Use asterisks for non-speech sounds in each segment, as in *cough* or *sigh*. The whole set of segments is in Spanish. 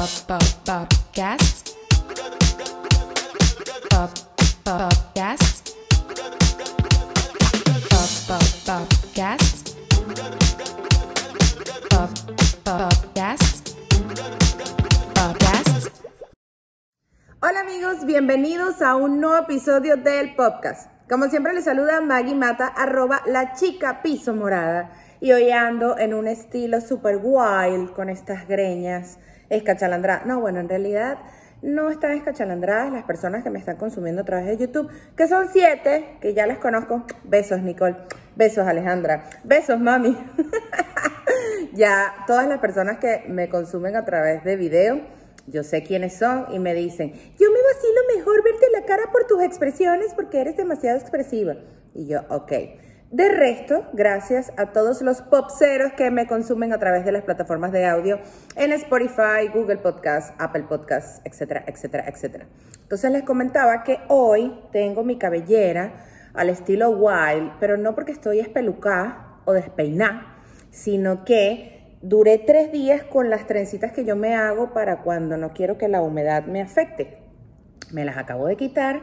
Pop Pop. Pop Pop. Pop. Hola amigos, bienvenidos a un nuevo episodio del podcast. Como siempre les saluda Maggie Mata, arroba la chica piso morada. Y hoy ando en un estilo super wild con estas greñas escachalandradas. No, bueno, en realidad no están escachalandradas las personas que me están consumiendo a través de YouTube, que son siete, que ya les conozco. Besos, Nicole. Besos, Alejandra. Besos, mami. *laughs* ya todas las personas que me consumen a través de video, yo sé quiénes son y me dicen, yo me vacilo mejor verte la cara por tus expresiones porque eres demasiado expresiva. Y yo, ok. De resto, gracias a todos los popseros que me consumen a través de las plataformas de audio en Spotify, Google Podcasts, Apple Podcasts, etcétera, etcétera, etcétera. Entonces les comentaba que hoy tengo mi cabellera al estilo wild, pero no porque estoy espelucada o despeinada, sino que duré tres días con las trencitas que yo me hago para cuando no quiero que la humedad me afecte. Me las acabo de quitar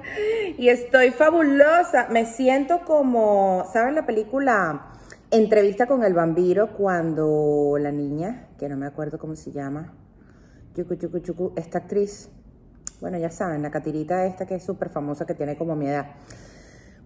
y estoy fabulosa. Me siento como, ¿saben la película Entrevista con el vampiro cuando la niña, que no me acuerdo cómo se llama, yucu, yucu, yucu, esta actriz, bueno, ya saben, la catirita esta que es súper famosa, que tiene como mi edad,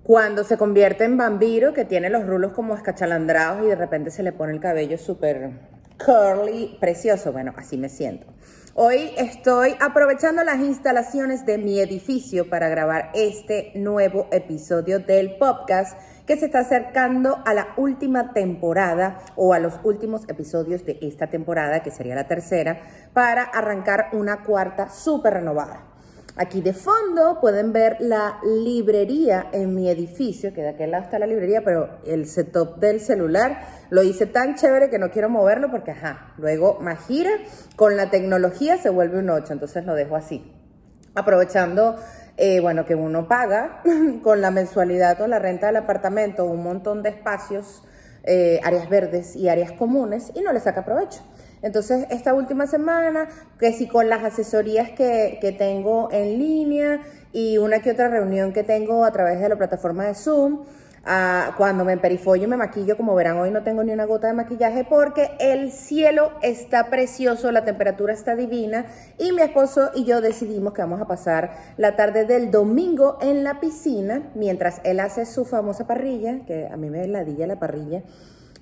cuando se convierte en vampiro, que tiene los rulos como escachalandrados y de repente se le pone el cabello súper curly, precioso. Bueno, así me siento. Hoy estoy aprovechando las instalaciones de mi edificio para grabar este nuevo episodio del podcast que se está acercando a la última temporada o a los últimos episodios de esta temporada, que sería la tercera, para arrancar una cuarta súper renovada. Aquí de fondo pueden ver la librería en mi edificio, que de aquel lado está la librería, pero el setup del celular lo hice tan chévere que no quiero moverlo porque, ajá, luego más gira, con la tecnología se vuelve un 8, entonces lo dejo así. Aprovechando, eh, bueno, que uno paga *laughs* con la mensualidad o la renta del apartamento un montón de espacios, eh, áreas verdes y áreas comunes y no le saca provecho. Entonces, esta última semana, que si con las asesorías que, que tengo en línea y una que otra reunión que tengo a través de la plataforma de Zoom, Ah, cuando me emperifollo y me maquillo, como verán, hoy no tengo ni una gota de maquillaje porque el cielo está precioso, la temperatura está divina y mi esposo y yo decidimos que vamos a pasar la tarde del domingo en la piscina mientras él hace su famosa parrilla, que a mí me ladilla la parrilla.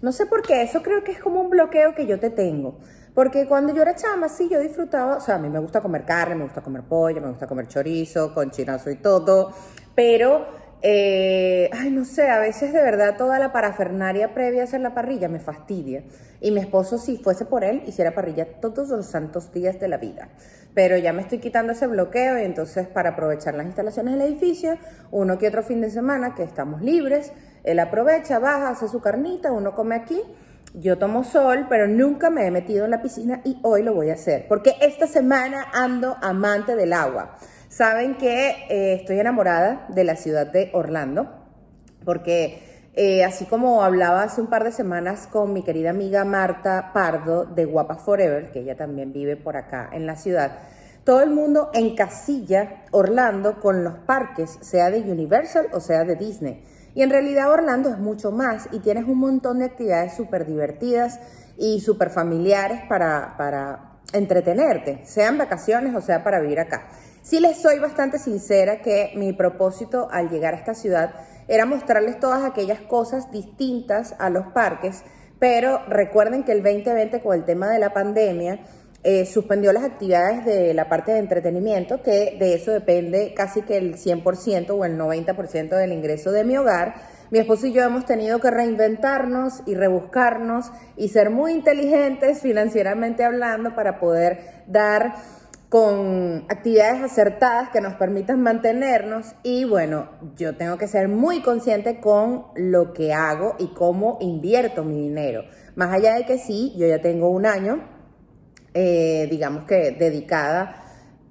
No sé por qué, eso creo que es como un bloqueo que yo te tengo. Porque cuando yo era chama, sí, yo disfrutaba, o sea, a mí me gusta comer carne, me gusta comer pollo, me gusta comer chorizo, con chinazo y todo, pero eh, ay, no sé, a veces de verdad toda la parafernaria previa a hacer la parrilla me fastidia. Y mi esposo, si fuese por él, hiciera parrilla todos los santos días de la vida. Pero ya me estoy quitando ese bloqueo y entonces para aprovechar las instalaciones del edificio, uno que otro fin de semana que estamos libres, él aprovecha, baja, hace su carnita, uno come aquí. Yo tomo sol, pero nunca me he metido en la piscina y hoy lo voy a hacer, porque esta semana ando amante del agua. Saben que eh, estoy enamorada de la ciudad de Orlando, porque eh, así como hablaba hace un par de semanas con mi querida amiga Marta Pardo de Guapa Forever, que ella también vive por acá en la ciudad, todo el mundo encasilla Orlando con los parques, sea de Universal o sea de Disney. Y en realidad Orlando es mucho más y tienes un montón de actividades súper divertidas y súper familiares para, para entretenerte, sean vacaciones o sea para vivir acá. Sí les soy bastante sincera que mi propósito al llegar a esta ciudad era mostrarles todas aquellas cosas distintas a los parques, pero recuerden que el 2020 con el tema de la pandemia eh, suspendió las actividades de la parte de entretenimiento, que de eso depende casi que el 100% o el 90% del ingreso de mi hogar. Mi esposo y yo hemos tenido que reinventarnos y rebuscarnos y ser muy inteligentes *laughs* financieramente hablando para poder dar con actividades acertadas que nos permitan mantenernos y bueno, yo tengo que ser muy consciente con lo que hago y cómo invierto mi dinero. Más allá de que sí, yo ya tengo un año, eh, digamos que dedicada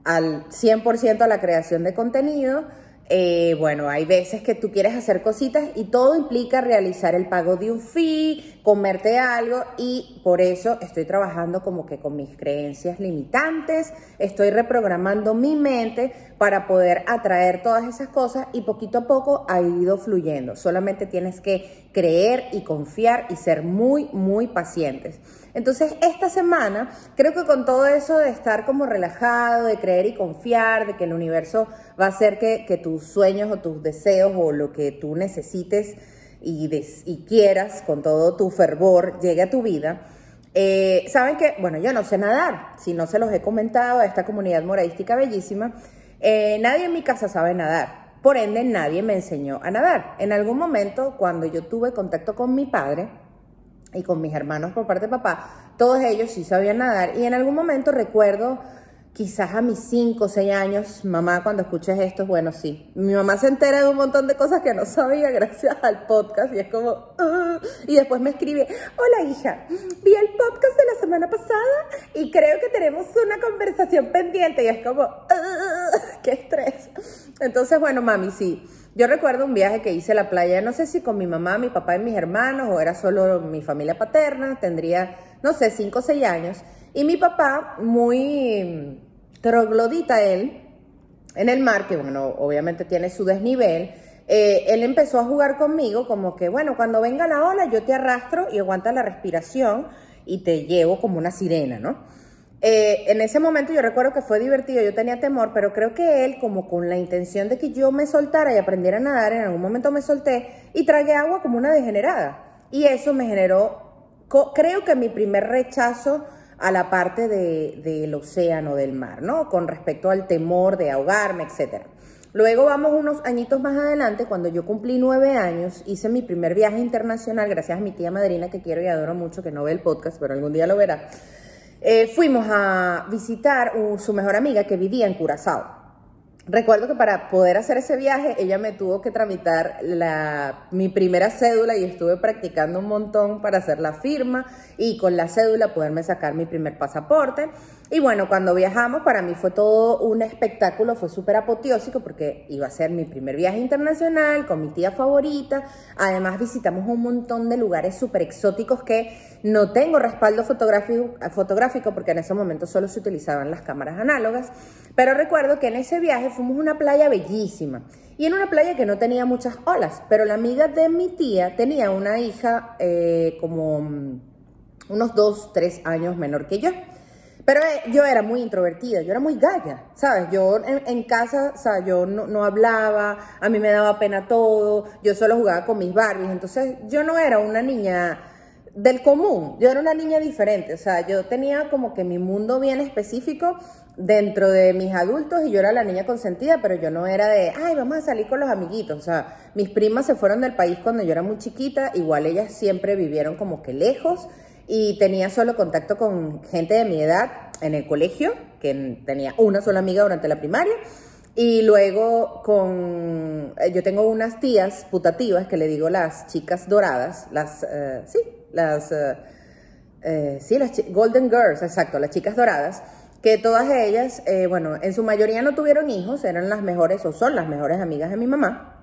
al 100% a la creación de contenido, Eh, bueno, hay veces que tú quieres hacer cositas y todo implica realizar el pago de un fee, comerte algo y por eso estoy trabajando como que con mis creencias limitantes, estoy reprogramando mi mente para poder atraer todas esas cosas y poquito a poco ha ido fluyendo. Solamente tienes que creer y confiar y ser muy, muy pacientes. Entonces, esta semana, creo que con todo eso de estar como relajado, de creer y confiar, de que el universo va a hacer que, que tus sueños o tus deseos o lo que tú necesites y, des- y quieras con todo tu fervor llegue a tu vida. Eh, Saben que, bueno, yo no sé nadar, si no se los he comentado a esta comunidad moradística bellísima, eh, nadie en mi casa sabe nadar. Por ende, nadie me enseñó a nadar. En algún momento, cuando yo tuve contacto con mi padre, y con mis hermanos por parte de papá, todos ellos sí sabían nadar. Y en algún momento recuerdo, quizás a mis 5 o 6 años, mamá, cuando escuches esto, bueno, sí. Mi mamá se entera de un montón de cosas que no sabía gracias al podcast y es como, "Ah". y después me escribe, hola hija, vi el podcast de la semana pasada y creo que tenemos una conversación pendiente y es como, "Ah, qué estrés. Entonces, bueno, mami, sí. Yo recuerdo un viaje que hice a la playa, no sé si con mi mamá, mi papá y mis hermanos, o era solo mi familia paterna, tendría, no sé, 5 o 6 años. Y mi papá, muy troglodita él, en el mar, que bueno, obviamente tiene su desnivel, eh, él empezó a jugar conmigo como que, bueno, cuando venga la ola yo te arrastro y aguanta la respiración y te llevo como una sirena, ¿no? Eh, en ese momento yo recuerdo que fue divertido, yo tenía temor, pero creo que él, como con la intención de que yo me soltara y aprendiera a nadar, en algún momento me solté y tragué agua como una degenerada. Y eso me generó, creo que mi primer rechazo a la parte de- del océano, del mar, ¿no? Con respecto al temor de ahogarme, etcétera. Luego vamos unos añitos más adelante, cuando yo cumplí nueve años, hice mi primer viaje internacional, gracias a mi tía madrina que quiero y adoro mucho, que no ve el podcast, pero algún día lo verá. Eh, fuimos a visitar uh, su mejor amiga que vivía en Curazao. Recuerdo que para poder hacer ese viaje, ella me tuvo que tramitar la, mi primera cédula y estuve practicando un montón para hacer la firma y con la cédula poderme sacar mi primer pasaporte. Y bueno, cuando viajamos, para mí fue todo un espectáculo, fue súper apoteósico porque iba a ser mi primer viaje internacional con mi tía favorita. Además, visitamos un montón de lugares súper exóticos que no tengo respaldo fotográfico, porque en ese momento solo se utilizaban las cámaras análogas. Pero recuerdo que en ese viaje fuimos a una playa bellísima y en una playa que no tenía muchas olas, pero la amiga de mi tía tenía una hija eh, como mm, unos dos, tres años menor que yo. Pero eh, yo era muy introvertida, yo era muy galla, ¿sabes? Yo en, en casa, o sea, yo no, no hablaba, a mí me daba pena todo, yo solo jugaba con mis Barbies, entonces yo no era una niña del común, yo era una niña diferente, o sea, yo tenía como que mi mundo bien específico dentro de mis adultos y yo era la niña consentida, pero yo no era de, ay, vamos a salir con los amiguitos, o sea, mis primas se fueron del país cuando yo era muy chiquita, igual ellas siempre vivieron como que lejos y tenía solo contacto con gente de mi edad en el colegio, que tenía una sola amiga durante la primaria. Y luego con, eh, yo tengo unas tías putativas que le digo las chicas doradas, las, eh, sí, las, eh, sí, las Golden Girls, exacto, las chicas doradas, que todas ellas, eh, bueno, en su mayoría no tuvieron hijos, eran las mejores o son las mejores amigas de mi mamá,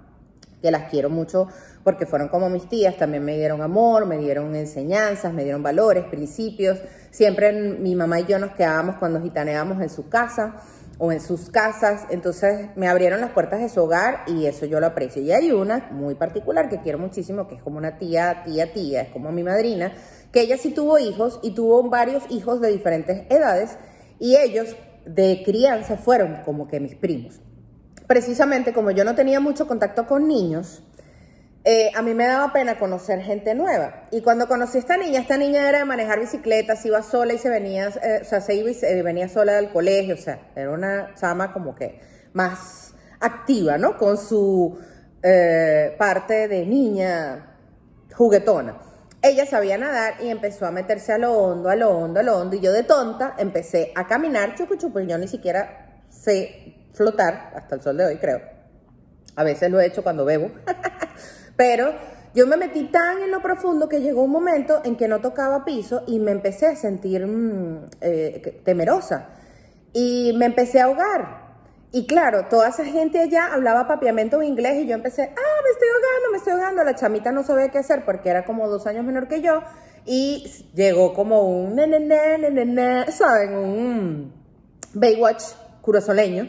que las quiero mucho porque fueron como mis tías, también me dieron amor, me dieron enseñanzas, me dieron valores, principios. Siempre mi mamá y yo nos quedábamos cuando gitaneábamos en su casa o en sus casas, entonces me abrieron las puertas de su hogar y eso yo lo aprecio. Y hay una muy particular que quiero muchísimo, que es como una tía, tía, tía, es como mi madrina, que ella sí tuvo hijos y tuvo varios hijos de diferentes edades y ellos de crianza fueron como que mis primos precisamente como yo no tenía mucho contacto con niños, eh, a mí me daba pena conocer gente nueva. Y cuando conocí a esta niña, esta niña era de manejar bicicletas, iba sola y se venía, eh, o sea, se iba y venía sola del colegio, o sea, era una chama como que más activa, ¿no? Con su eh, parte de niña juguetona. Ella sabía nadar y empezó a meterse a lo hondo, a lo hondo, a lo hondo. Y yo de tonta empecé a caminar, chupu chupu, y yo ni siquiera sé flotar, hasta el sol de hoy creo. A veces lo he hecho cuando bebo. *laughs* Pero yo me metí tan en lo profundo que llegó un momento en que no tocaba piso y me empecé a sentir mm, eh, temerosa. Y me empecé a ahogar. Y claro, toda esa gente allá hablaba papiamento inglés y yo empecé, ah, me estoy ahogando, me estoy ahogando. La chamita no sabía qué hacer porque era como dos años menor que yo y llegó como un, ¿saben? Un Baywatch curosoleño,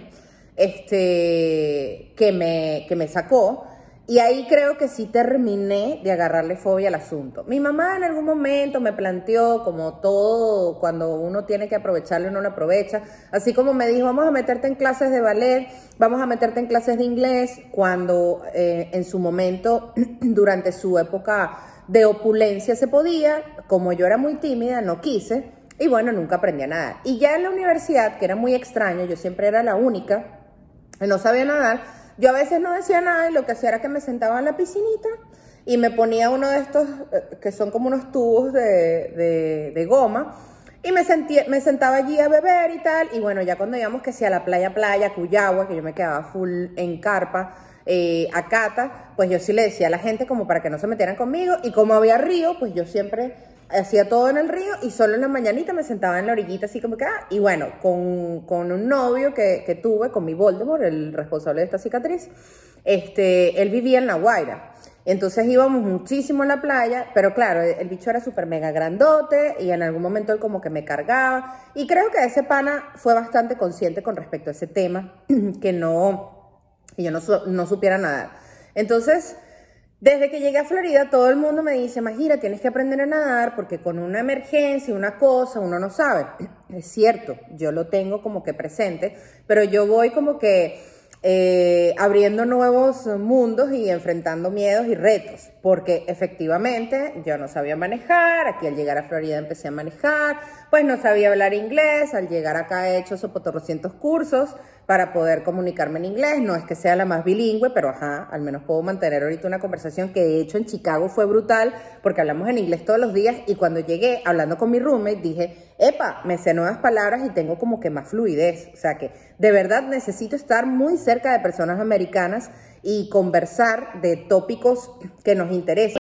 este, que me, que me sacó. Y ahí creo que sí terminé de agarrarle fobia al asunto. Mi mamá en algún momento me planteó, como todo, cuando uno tiene que aprovecharlo, uno lo aprovecha. Así como me dijo, vamos a meterte en clases de ballet, vamos a meterte en clases de inglés, cuando eh, en su momento, *clears throat* durante su época de opulencia se podía, como yo era muy tímida, no quise. Y bueno, nunca aprendí a nadar. Y ya en la universidad, que era muy extraño, yo siempre era la única, no sabía nadar yo a veces no decía nada y lo que hacía era que me sentaba en la piscinita y me ponía uno de estos eh, que son como unos tubos de, de, goma y me, sentía, me sentaba allí a beber y tal. Y bueno, ya cuando íbamos que sea la playa, playa, Cuyagua, que yo me quedaba full en carpa, eh, a Cata, pues yo sí le decía a la gente como para que no se metieran conmigo. Y como había río, pues yo siempre hacía todo en el río y solo en la mañanita me sentaba en la orillita así como que, ah, y bueno, con, con un novio que, que, tuve, con mi Voldemort, el responsable de esta cicatriz, este, él vivía en La Guaira. Entonces íbamos muchísimo en la playa, pero claro, el, bicho era súper mega grandote y en algún momento él como que me cargaba. Y creo que ese pana fue bastante consciente con respecto a ese tema, *clears throat* que no, que yo no, no supiera nada. Entonces, desde que llegué a Florida, todo el mundo me dice, Magira, tienes que aprender a nadar porque con una emergencia, una cosa, uno no sabe. *clears throat* Es cierto, yo lo tengo como que presente, pero yo voy como que eh, abriendo nuevos mundos y enfrentando miedos y retos, porque efectivamente yo no sabía manejar, aquí al llegar a Florida empecé a manejar, pues no sabía hablar inglés, al llegar acá he hecho sopotorrocientos cursos, para poder comunicarme en inglés. No es que sea la más bilingüe, pero ajá, al menos puedo mantener ahorita una conversación que de hecho en Chicago fue brutal porque hablamos en inglés todos los días y cuando llegué hablando con mi roommate dije, epa, me sé nuevas palabras y tengo como que más fluidez. O sea que de verdad necesito estar muy cerca de personas americanas y conversar de tópicos que nos interesan.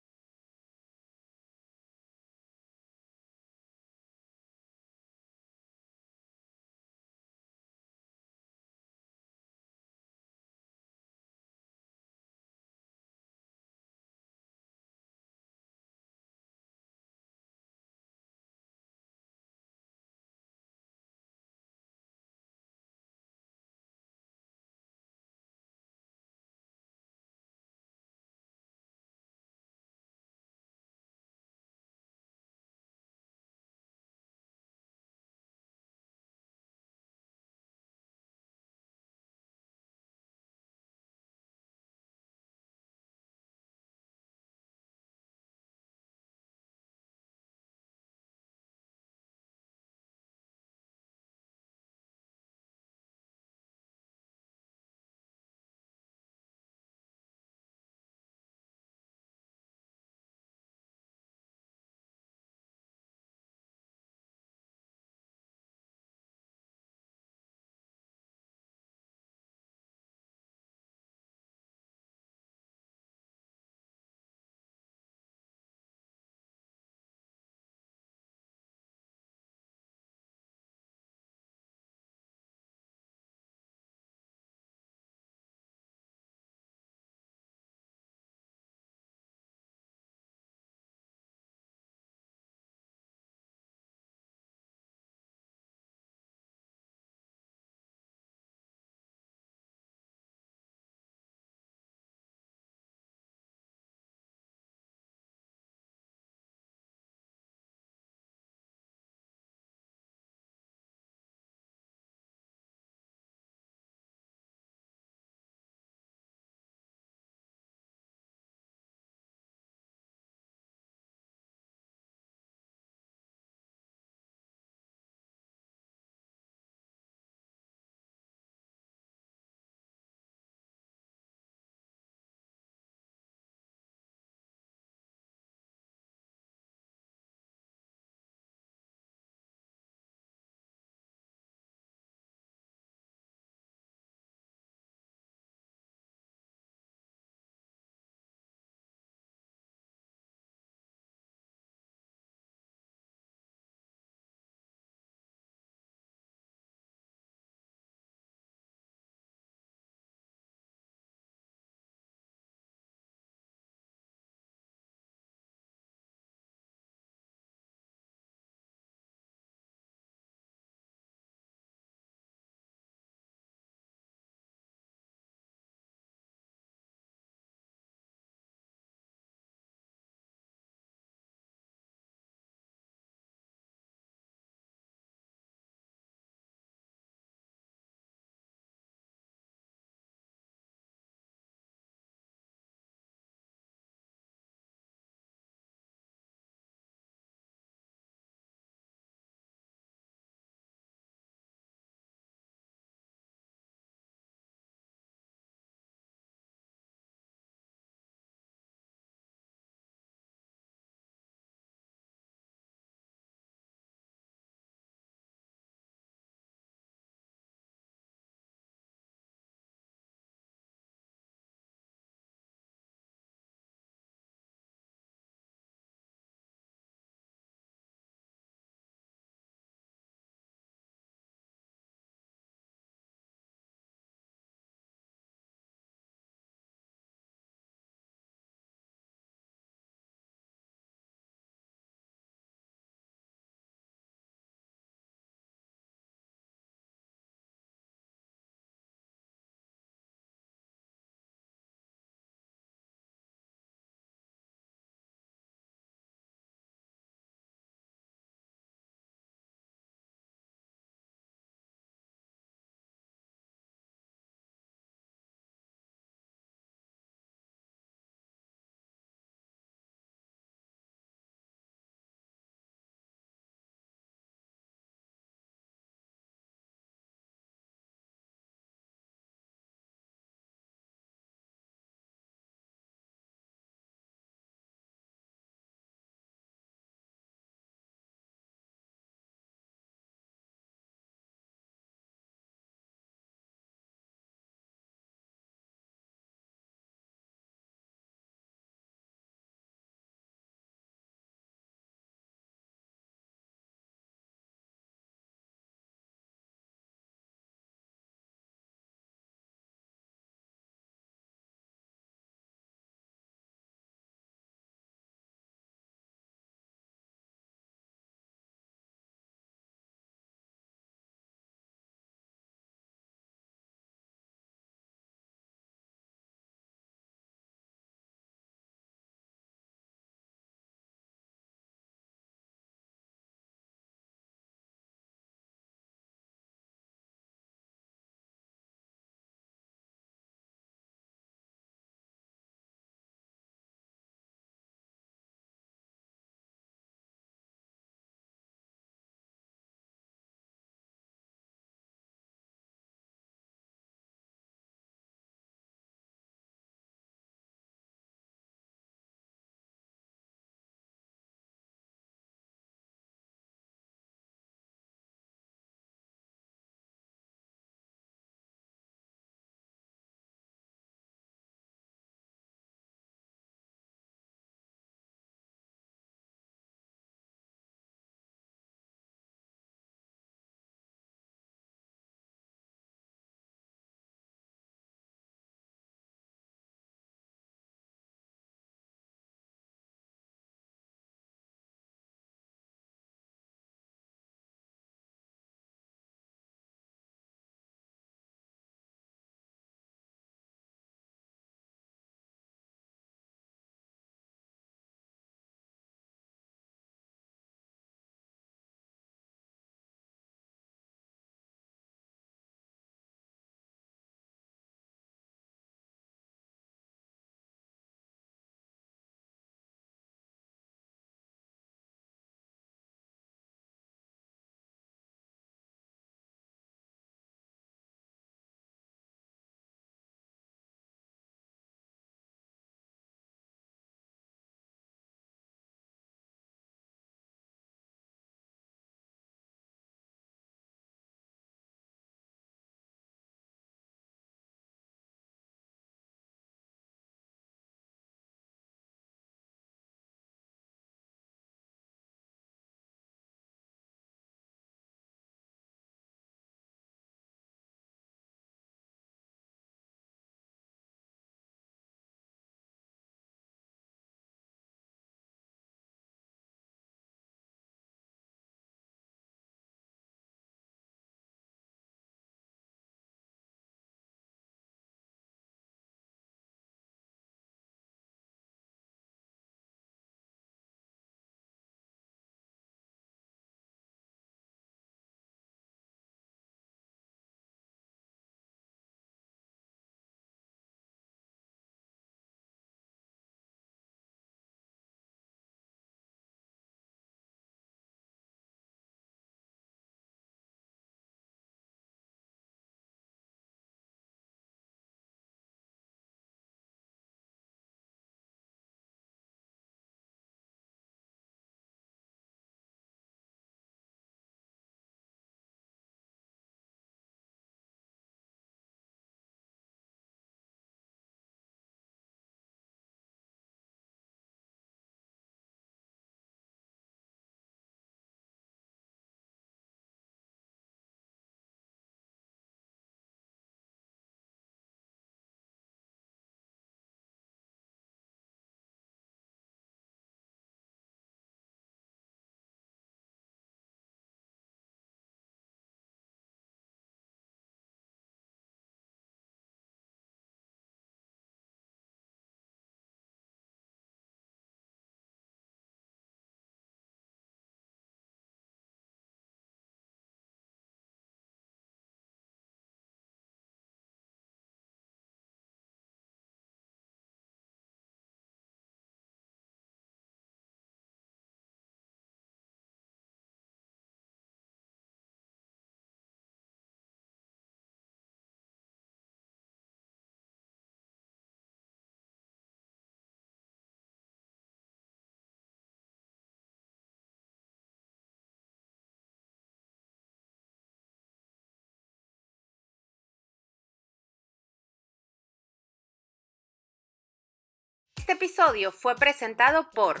Este episodio fue presentado por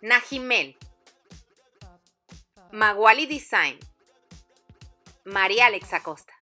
Najimel, Maguali Design, María Alex Acosta.